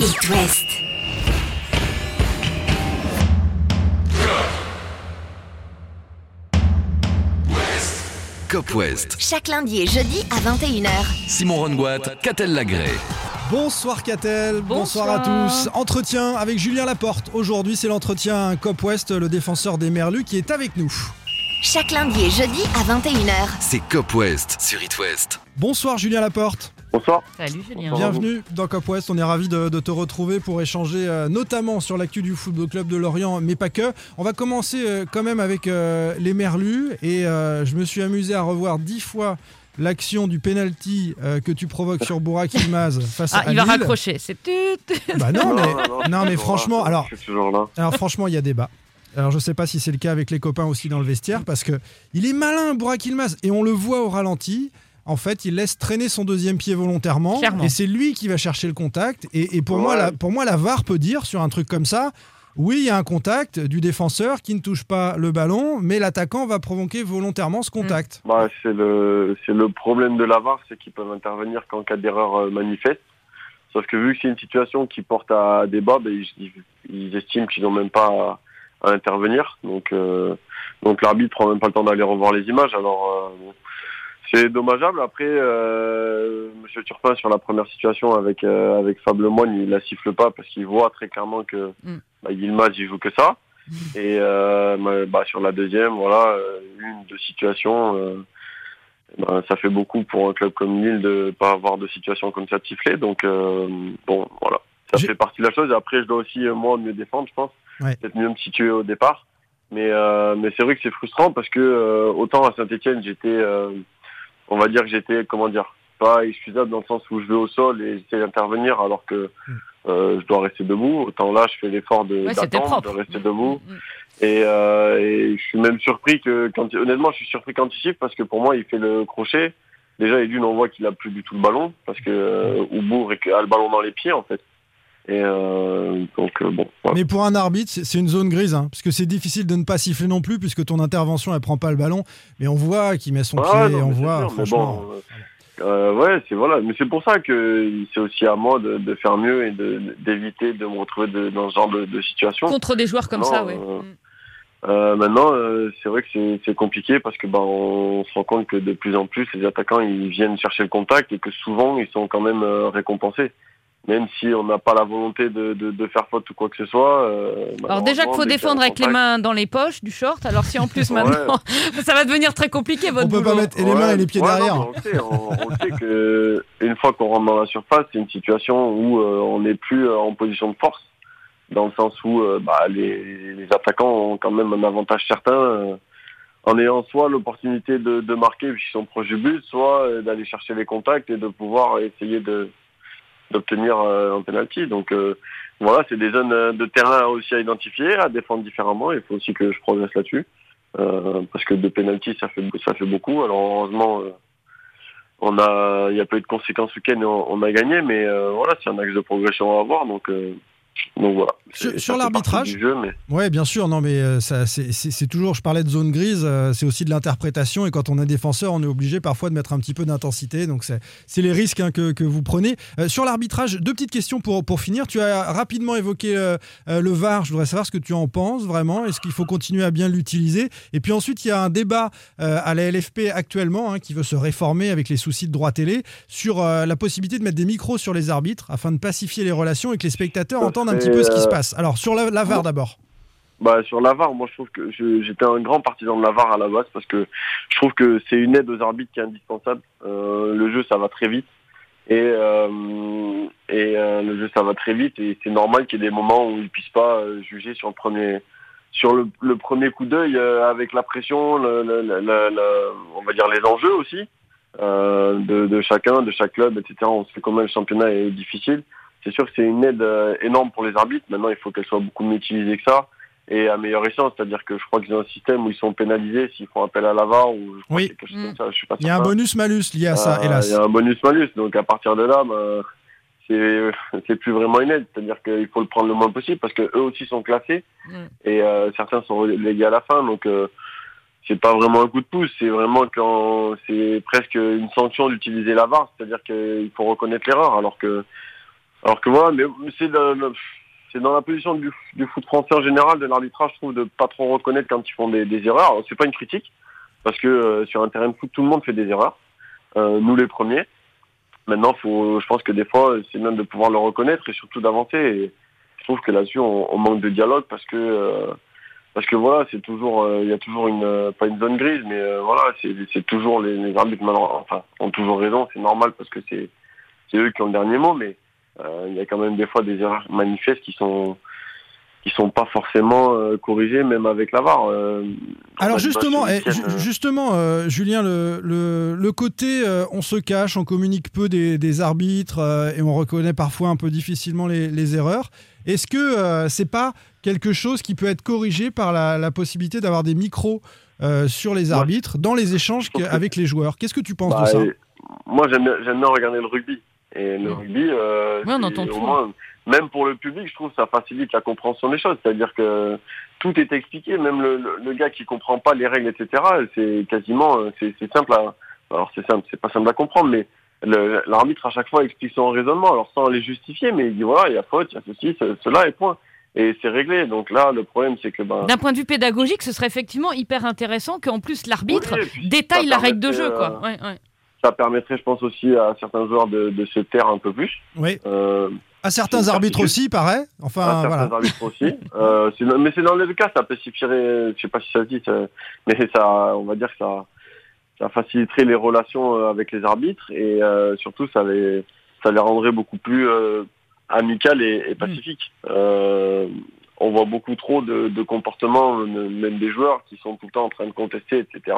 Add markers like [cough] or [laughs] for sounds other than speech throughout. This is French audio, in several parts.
It West. Cop West. Chaque lundi et jeudi à 21h. Simon Rongoat, Catel Lagré. Bonsoir Catel, bonsoir. à tous. Entretien avec Julien Laporte. Aujourd'hui, c'est l'entretien Cop West, le défenseur des Merlus, qui est avec nous. Chaque lundi et jeudi à 21h. C'est Cop West sur It West. Bonsoir Julien Laporte. Bonsoir. Salut Julien. Bienvenue dans Cop West. On est ravis de, de te retrouver pour échanger euh, notamment sur l'actu du Football Club de Lorient, mais pas que. On va commencer euh, quand même avec euh, les Merlus. Et euh, je me suis amusé à revoir dix fois l'action du penalty euh, que tu provoques sur Burak Ilmaz [laughs] face Ah, à il va Lille. raccrocher. C'est tout. Bah non, [laughs] mais, non, mais franchement, là. alors Je suis toujours là. Alors franchement, il y a débat. Alors je sais pas si c'est le cas avec les copains aussi dans le vestiaire parce que il est malin Burak Yilmaz et on le voit au ralenti. En fait, il laisse traîner son deuxième pied volontairement Clairement. et c'est lui qui va chercher le contact. Et, et pour, moi, la, pour moi, la VAR peut dire sur un truc comme ça, oui, il y a un contact du défenseur qui ne touche pas le ballon, mais l'attaquant va provoquer volontairement ce contact. Bah, c'est le, c'est le problème de la VAR, c'est qu'ils peuvent intervenir qu'en cas d'erreur euh, manifeste. Sauf que vu que c'est une situation qui porte à débat, ben, ils, estiment qu'ils n'ont même pas à, à intervenir. Donc, euh, donc l'arbitre prend même pas le temps d'aller revoir les images. Alors, euh, c'est dommageable. Après, euh, Monsieur Turpin sur la première situation avec euh, avec Fab Lemoine, il la siffle pas parce qu'il voit très clairement que Mm. bah, Yilmaz il joue que ça. [laughs] Et euh, bah, sur la deuxième, voilà, euh, une de situations. euh, ben, ça fait beaucoup pour un club comme Lille de pas avoir de situation comme ça de siffler. Donc euh, bon, voilà, ça fait partie de la chose. Et après, je dois aussi moi mieux défendre, je pense, Ouais. peut-être mieux me situer au départ. Mais euh, mais c'est vrai que c'est frustrant parce que euh, autant à Saint-Étienne, j'étais, euh, on va dire que j'étais, comment dire, pas excusable dans le sens où je vais au sol et j'essaie d'intervenir alors que Mm. euh, je dois rester debout. Autant là, je fais l'effort de Ouais, d'attendre, de rester debout. Mm, mm. Et, euh, et je suis même surpris que, quand, honnêtement, je suis surpris quand il siffle parce que pour moi, il fait le crochet. Déjà, et d'une, on voit qu'il a plus du tout le ballon parce que euh, Oubourg a le ballon dans les pieds en fait. Et euh, donc euh, bon. Mais pour un arbitre, c'est une zone grise, hein, parce que c'est difficile de ne pas siffler non plus, puisque ton intervention, elle prend pas le ballon. Mais on voit qu'il met son Ouais, pied, non, on voit, sûr, franchement. bon, euh, ouais, c'est voilà, mais c'est pour ça que c'est aussi à moi de, de faire mieux et d'éviter de me retrouver de- dans ce genre de, de situation. Contre des joueurs comme Non, ça, ouais. euh, Mm. Euh, maintenant, euh, c'est vrai que c'est- compliqué parce que bah, on se rend compte que de plus en plus, les attaquants ils viennent chercher le contact et que souvent ils sont quand même euh, récompensés. Même si on n'a pas la volonté de, de, de faire faute ou quoi que ce soit. euh, Alors déjà qu'il faut défendre avec les mains dans les poches du short, alors si en plus [laughs] Ouais. maintenant [laughs] ça va devenir très compliqué votre On peut pas boulot. mettre et les mains et les pieds Ouais, derrière. non, on sait, on, on sait que une fois qu'on rentre dans la surface, c'est une situation où euh, on n'est plus euh, en position de force, dans le sens où euh, bah, les, les attaquants ont quand même un avantage certain euh, en ayant soit l'opportunité de, de marquer puisqu'ils sont proches du but, soit d'aller chercher les contacts et de pouvoir essayer de d'obtenir euh, un penalty. Donc euh, voilà, c'est des zones euh, de terrain aussi à identifier, à défendre différemment. Il faut aussi que je progresse là-dessus. Euh, parce que de penalty ça fait ça fait beaucoup. Alors heureusement euh, on a il n'y a pas eu de conséquences ce week-end on, on a gagné, mais euh, voilà c'est un axe de progression à avoir donc donc voilà. Sur- l'arbitrage mais Ouais, bien sûr. Non, mais euh, ça, c'est- toujours. Je parlais de zone grise. euh, c'est aussi de l'interprétation. Et quand on est défenseur, on est obligé parfois de mettre un petit peu d'intensité. Donc c'est c'est les risques hein, que, que vous prenez. Euh, sur l'arbitrage, deux petites questions pour pour finir. Tu as rapidement évoqué euh, le VAR. Je voudrais savoir ce que tu en penses vraiment. Est-ce qu'il faut continuer à bien l'utiliser? Et puis ensuite, il y a un débat euh, à la LFP actuellement hein, qui veut se réformer avec les soucis de droit télé sur la possibilité de mettre des micros sur les arbitres afin de pacifier les relations et que les spectateurs Ça un petit peu ce qui se euh, passe. Alors sur la, la VAR d'abord. Bah sur la VAR, moi je trouve que j'étais un grand partisan de la VAR à la base parce que je trouve que c'est une aide aux arbitres qui est indispensable. Euh, le jeu ça va très vite et euh, et euh, le jeu ça va très vite et c'est normal qu'il y ait des moments où ils puissent pas juger sur le premier sur le, le premier coup d'œil avec la pression, le, le- on va dire les enjeux aussi de, de chacun, de chaque club, etc. On sait comment le championnat est difficile. C'est sûr que c'est une aide euh, énorme pour les arbitres. Maintenant, il faut qu'elle soit beaucoup mieux utilisée que ça et à meilleure essence. C'est-à-dire que je crois qu'ils ont un système où ils sont pénalisés s'ils font appel à la VAR ou je crois Oui. quelque chose comme ça. Je suis pas Il y a un bonus-malus lié à ça, Euh, hélas. Il y a un bonus-malus. Donc à partir de là, c'est c'est plus vraiment une aide. C'est-à-dire qu'il faut le prendre le moins possible parce que eux aussi sont classés Mm. et euh, certains sont relégués à la fin. Donc euh, c'est pas vraiment un coup de pouce, c'est vraiment quand c'est presque une sanction d'utiliser la VAR, c'est-à-dire qu'il faut reconnaître l'erreur, alors que Alors que voilà, mais c'est dans, la position du, foot français en général, de l'arbitrage, je trouve, de pas trop reconnaître quand ils font des, des erreurs. C'est pas une critique, parce que euh, sur un terrain de foot, tout le monde fait des erreurs, euh, nous les premiers. Maintenant, faut, je pense que des fois, c'est bien de pouvoir le reconnaître et surtout d'avancer. Je trouve que là-dessus, on, manque de dialogue parce que euh, parce que voilà, c'est toujours, il y a toujours une pas une zone grise, mais voilà, c'est toujours les, les arbitres enfin, ont toujours raison, c'est normal parce que c'est c'est eux qui ont le dernier mot, mais il y a quand même des fois des erreurs manifestes qui sont qui sont pas forcément euh, corrigées, même avec la VAR. euh, Alors justement, eh, ju- euh, justement, euh, Julien, le, le, le côté euh, on se cache, on communique peu des, des arbitres euh, et on reconnaît parfois un peu difficilement les, les erreurs. Est-ce que euh, c'est pas quelque chose qui peut être corrigé par la, la possibilité d'avoir des micros euh, sur les Ouais. arbitres dans les échanges que- avec les joueurs? Qu'est-ce que tu penses Bah, de ça? Moi, j'aime bien regarder le rugby. Et le rugby, euh, Ouais, on c'est entend au tout. moins- même pour le public, je trouve que ça facilite la compréhension des choses. C'est-à-dire que tout est expliqué, même le, le, le gars qui comprend pas les règles, etc. C'est quasiment, euh, c'est simple. À, alors c'est simple, c'est pas simple à comprendre, mais le- l'arbitre à chaque fois explique son raisonnement, alors sans les justifier, mais il dit voilà, il y a faute, il y a ceci, ce- cela, et point. Et c'est réglé. Donc là, le problème, c'est que ben. D'un point de vue pédagogique, ce serait effectivement hyper intéressant qu'en plus l'arbitre Oui, détaille la règle de jeu. permettrait, Quoi. Ouais, ouais. Ça permettrait, je pense aussi à certains joueurs de, de se taire un peu plus. Oui. Euh, À certains arbitres aussi, paraît. Enfin, à certains voilà. arbitres aussi. Euh, mais c'est dans les deux cas, ça pacificherait, je sais pas si ça se dit, ça- mais ça, on va dire que ça, ça faciliterait les relations euh, avec les arbitres et euh, surtout ça les, ça les rendrait beaucoup plus amicales et, et pacifiques. Euh, on voit beaucoup trop de, de comportements, même des joueurs, qui sont tout le temps en train de contester, etc.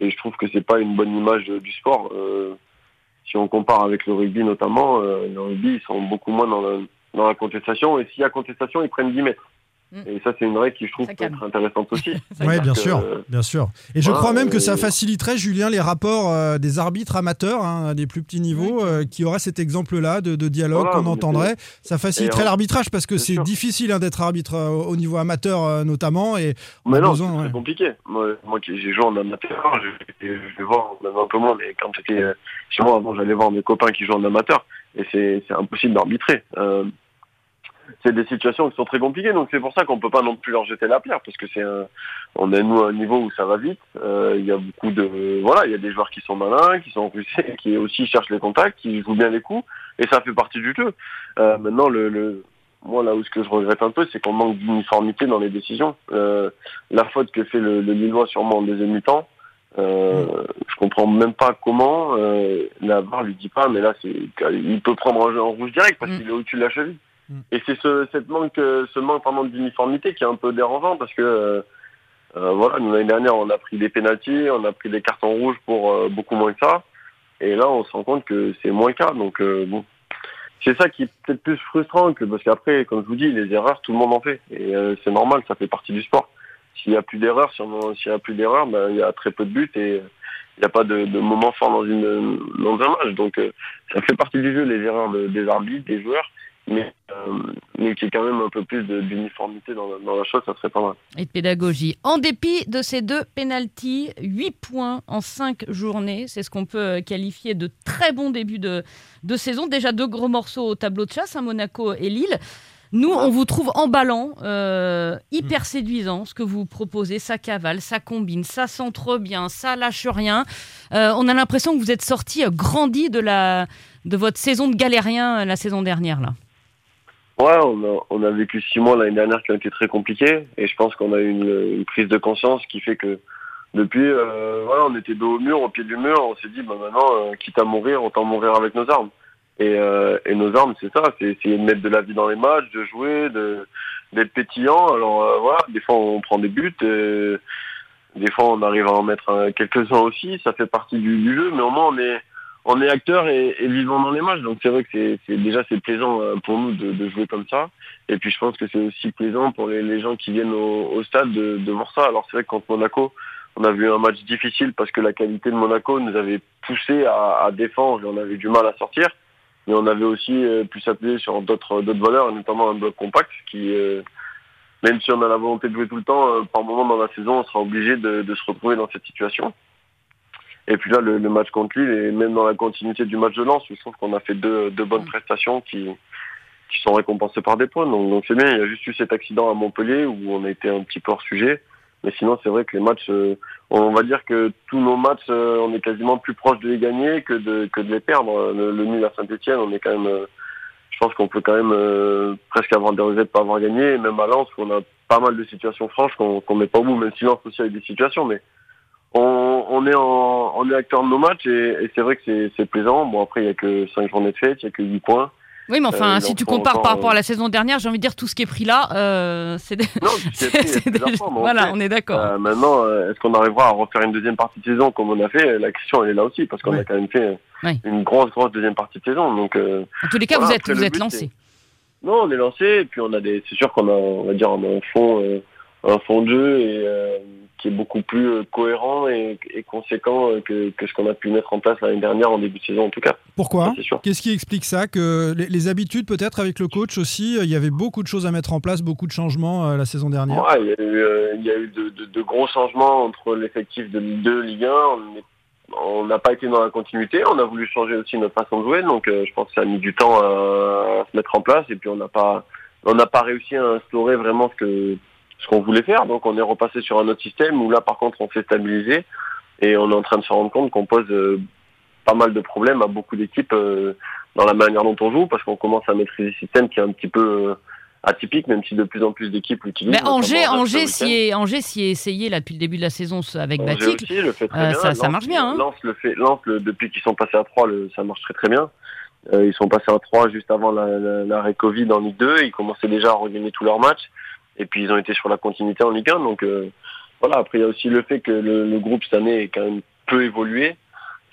Et je trouve que c'est pas une bonne image euh, du sport. Euh, si on compare avec le rugby notamment, euh, le rugby ils sont beaucoup moins dans, la contestation et s'il y a contestation ils prennent 10 mètres. Mm. Et ça c'est une règle qui je trouve Ça peut calme. être intéressante aussi. [laughs] Oui, bien que, sûr, euh, bien sûr. Et je crois même que ça faciliterait, Julien, les rapports euh, des arbitres amateurs, hein, des plus petits niveaux, euh, qui auraient cet exemple-là de, de dialogue Voilà, qu'on entendrait. Ça faciliterait l'arbitrage parce que c'est difficile hein, d'être arbitre euh, au niveau amateur euh, notamment. Et Mais non, c'est ouais. compliqué. Moi, moi qui j'ai joué en amateur, je, je vais voir même un peu moins, mais quand j'étais chez moi avant, j'allais voir mes copains qui jouent en amateur, et c'est c'est impossible d'arbitrer. C'est des situations qui sont très compliquées, donc c'est pour ça qu'on peut pas non plus leur jeter la pierre, parce que c'est un, on est nous à un niveau où ça va vite. Euh, Il y a beaucoup de, voilà, il y a des joueurs qui sont malins, qui sont rusés, [laughs] qui aussi cherchent les contacts, qui jouent bien les coups, et ça fait partie du jeu. Euh, maintenant, le, le moi là où ce que je regrette un peu, c'est qu'on manque d'uniformité dans les décisions. Euh, la faute que fait le, le Lillois sûrement en deuxième mi-temps, euh, je comprends même pas comment. Euh, la barre lui dit pas, mais là c'est, il peut prendre un jeu en rouge direct parce Mm. qu'il est au-dessus de la cheville. Et c'est ce, cette manque, euh, ce manque pardon, d'uniformité qui est un peu dérangeant parce que euh, euh, voilà, l'année dernière on a pris des pénalties, on a pris des cartons rouges pour euh, beaucoup moins que ça, et là on se rend compte que c'est moins le cas. Donc euh, bon, c'est ça qui est peut-être plus frustrant que parce qu'après, comme je vous dis, les erreurs tout le monde en fait et c'est normal, ça fait partie du sport. S'il y a plus d'erreurs, s'il y a plus d'erreurs, ben, il y a très peu de buts et il n'y a pas de, de moment fort dans une dans un match. Donc ça fait partie du jeu les erreurs de- des arbitres, des joueurs, mais euh, mais qu'il y ait quand même un peu plus d'uniformité dans, la- dans la chose, ça serait pas mal. Et de pédagogie. En dépit de ces deux pénalties, 8 points en 5 journées, c'est ce qu'on peut euh, qualifier de très bon début de, de saison. Déjà deux gros morceaux au tableau de chasse, à Monaco et Lille. Nous, on vous trouve emballant, euh, hyper séduisant, ce que vous proposez. Ça cavale, ça combine, ça centre bien, ça lâche rien. Euh, on a l'impression que vous êtes sorti euh, grandi de, la, de votre saison de galérien la saison dernière. là. Ouais, on a, on a vécu six mois l'année dernière qui ont été très compliqués et je pense qu'on a eu une, prise de conscience qui fait que depuis, euh, voilà, on était dos au mur, au pied du mur, on s'est dit, bah maintenant, euh, quitte à mourir, autant mourir avec nos armes. Et, euh, et nos armes, c'est ça, c'est essayer de mettre de la vie dans les matchs, de jouer, de d'être pétillant. Alors euh, voilà, des fois on prend des buts, des fois on arrive à en mettre quelques-uns aussi, ça fait partie du, du jeu, mais au moins on est on est acteur et, et vivant dans les matchs. Donc c'est vrai que c'est déjà c'est plaisant euh, pour nous de, de jouer comme ça. Et puis je pense que c'est aussi plaisant pour les, les gens qui viennent au, au stade de, de voir ça. Alors c'est vrai que contre Monaco, on a vu un match difficile parce que la qualité de Monaco nous avait poussé à, à défendre et on avait du mal à sortir. Mais on avait aussi euh, pu s'appuyer sur d'autres valeurs, notamment un bloc compact qui, euh, même si on a la volonté de jouer tout le temps, euh, par moment dans la saison, on sera obligé de, de se retrouver dans cette situation. Et puis là, le, le match contre Lille, et même dans la continuité du match de Lens, je trouve qu'on a fait deux, deux bonnes prestations qui, qui sont récompensés par des points. Donc donc c'est bien. Il y a juste eu cet accident à Montpellier où on a été un petit peu hors sujet. Mais sinon, c'est vrai que les matchs, euh, on va dire que tous nos matchs, euh, on est quasiment plus proche de les gagner que de que de les perdre. Le, le nul à Saint-Etienne, on est quand même, euh, je pense qu'on peut quand même euh, presque avoir des regrets de pas avoir gagné. Et même à Lens, on a pas mal de situations franches qu'on qu'on met pas au bout, même si Lens aussi a eu des situations. Mais on, on est en, on est acteur de nos matchs et, et c'est vrai que c'est c'est plaisant. Bon après, il y a que cinq journées de fête, il y a que 8 points. Oui, mais enfin, Euh, si tu compares par rapport à la saison dernière, j'ai envie de dire tout ce qui est pris là, euh, c'est des- Non, [laughs] c'est déjà Voilà, on est d'accord. Euh, maintenant, euh, est-ce qu'on arrivera à refaire une deuxième partie de saison comme on a fait? La question elle est là aussi parce qu'on Ouais. a quand même fait Ouais. une grosse grosse deuxième partie de saison. Donc euh, En tous les cas, voilà, vous êtes, après, vous êtes lancé. non, on est lancé et puis on a des. C'est sûr qu'on a, on va dire, on a un fond, euh, un fond de jeu et euh, qui est beaucoup plus euh, cohérent et, et conséquent euh, que, que ce qu'on a pu mettre en place l'année dernière en début de saison en tout cas. Pourquoi. Qu'est-ce qui explique ça Que les, les habitudes, peut-être, avec le coach aussi, euh, il y avait beaucoup de choses à mettre en place, beaucoup de changements la saison dernière. Ouais, il y a eu, euh, il y a eu de, de- de gros changements entre l'effectif de Ligue 2 Ligue 1. On n'a pas été dans la continuité. On a voulu changer aussi notre façon de jouer. Donc, euh, je pense que ça a mis du temps à, à se mettre en place. Et puis, on n'a pas, on n'a pas réussi à instaurer vraiment ce que, ce qu'on voulait faire. Donc, on est repassé sur un autre système où là, par contre, on s'est stabilisé et on est en train de se rendre compte qu'on pose euh, pas mal de problèmes à beaucoup d'équipes euh, dans la manière dont on joue parce qu'on commence à maîtriser ce système qui est un petit peu euh, atypique, même si de plus en plus d'équipes l'utilisent. Mais Angers, Angers, s'y est, Angers s'y est essayé là depuis le début de la saison avec Angers Batic. aussi le fait très Euh, bien. ça- marche bien, hein. Lens le fait, Lens, le- depuis qu'ils sont passés à 3, le, ça marche très très bien. Euh, ils sont passés à 3 juste avant la- la- l'arrêt Covid en Ligue 2. Ils commençaient déjà à regagner tous leurs matchs. Et puis ils ont été sur la continuité en Ligue 1. Donc euh, voilà, après il y a aussi le fait que le, le groupe cette année est quand même peu évolué.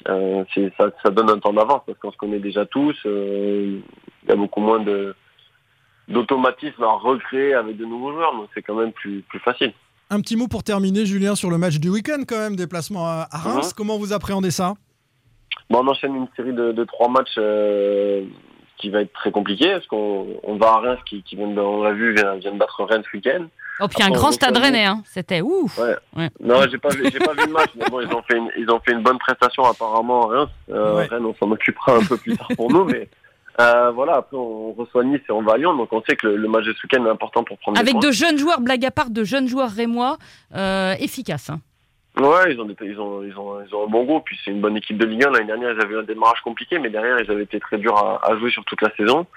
Euh, ça, ça donne un temps d'avance parce qu'on se connaît déjà tous. Euh, il y a beaucoup moins de d'automatisme à recréer avec de nouveaux joueurs. Donc c'est quand même plus, plus facile. Un petit mot pour terminer, Julien, sur le match du week-end, quand même, déplacement à, à Reims. Mhm. Comment vous appréhendez ça? Bon, on enchaîne une série de, de trois matchs euh, qui va être très compliqué parce qu'on on va à Reims qui, qui vient de, on l'a vu, vient, vient de battre Rennes ce week-end. Oh, puis un grand stade rennais, hein. c'était ouf. Non, j'ai pas vu, j'ai pas vu le match, mais bon, ils ont fait une, ils ont fait une bonne prestation apparemment à Reims. Euh, Ouais. Rennes, on s'en occupera un peu plus tard pour nous, mais euh, voilà. Après, on reçoit Nice et on va à Lyon, donc on sait que le, le match de ce week-end est important pour prendre des Avec points. de jeunes joueurs, blague à part, de jeunes joueurs rémois euh, efficaces. hein. Ouais, ils ont, des, ils ont, ils ont, ils ont un bon groupe. Puis c'est une bonne équipe de Ligue 1. L'année dernière, ils avaient un démarrage compliqué, mais derrière, ils avaient été très durs à, à jouer sur toute la saison.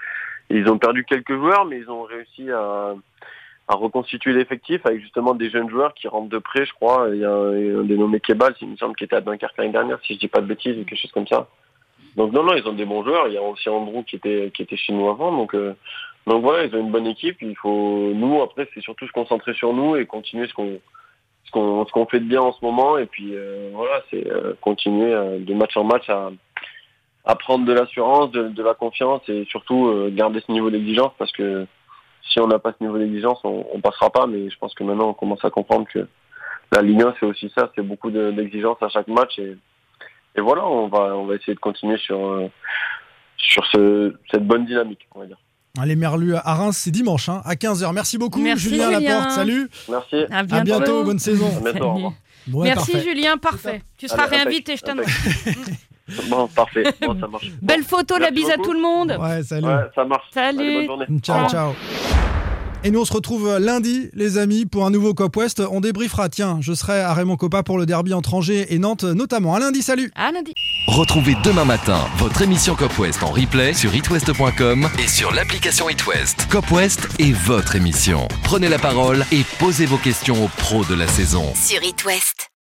Ils ont perdu quelques joueurs, mais ils ont réussi à, à reconstituer l'effectif avec justement des jeunes joueurs qui rentrent de près, je crois. Il y a un, un dénommé Kebal, il me semble, qui était à Dunkerque l'année dernière, si je dis pas de bêtises, ou quelque chose comme ça. Donc non, non, ils ont des bons joueurs. Il y a aussi Andrew qui était, qui était chez nous avant. Donc, euh, donc voilà, ils ont une bonne équipe. Il faut, nous, après, c'est surtout se concentrer sur nous et continuer ce qu'on, ce qu'on ce qu'on fait de bien en ce moment. Et puis euh, voilà c'est euh, continuer euh, de match en match à, prendre de l'assurance de, la confiance et surtout garder ce niveau d'exigence parce que si on n'a pas ce niveau d'exigence on, passera pas. Mais je pense que maintenant on commence à comprendre que la Ligue 1 c'est aussi ça. C'est beaucoup de- d'exigence à chaque match. Et, et voilà on va on va essayer de continuer sur sur ce, cette bonne dynamique on va dire Les Merlus à Reims, c'est dimanche, hein, à 15h. Merci beaucoup, Merci, Julien Julien. Laporte. Salut. merci À À bientôt, bonne saison. À bientôt, au revoir. Ouais, Merci parfait. Julien, parfait. Tu seras Allez, réinvité, je t'annonce. bon parfait bon ça marche Belle photo, la bise à tout le monde. Ouais, salut. ouais ça marche Salut. Allez, bonne journée Ciao, ciao. Et nous, on se retrouve lundi, les amis, pour un nouveau Cop West. On débriefera. Tiens, je serai à Raymond Coppa pour le derby entre Angers et Nantes, notamment. À lundi, salut. À lundi. Retrouvez demain matin votre émission Cop West en replay sur itwest.com et sur l'application itwest. Cop West est votre émission. Prenez la parole et posez vos questions aux pros de la saison. Sur It West.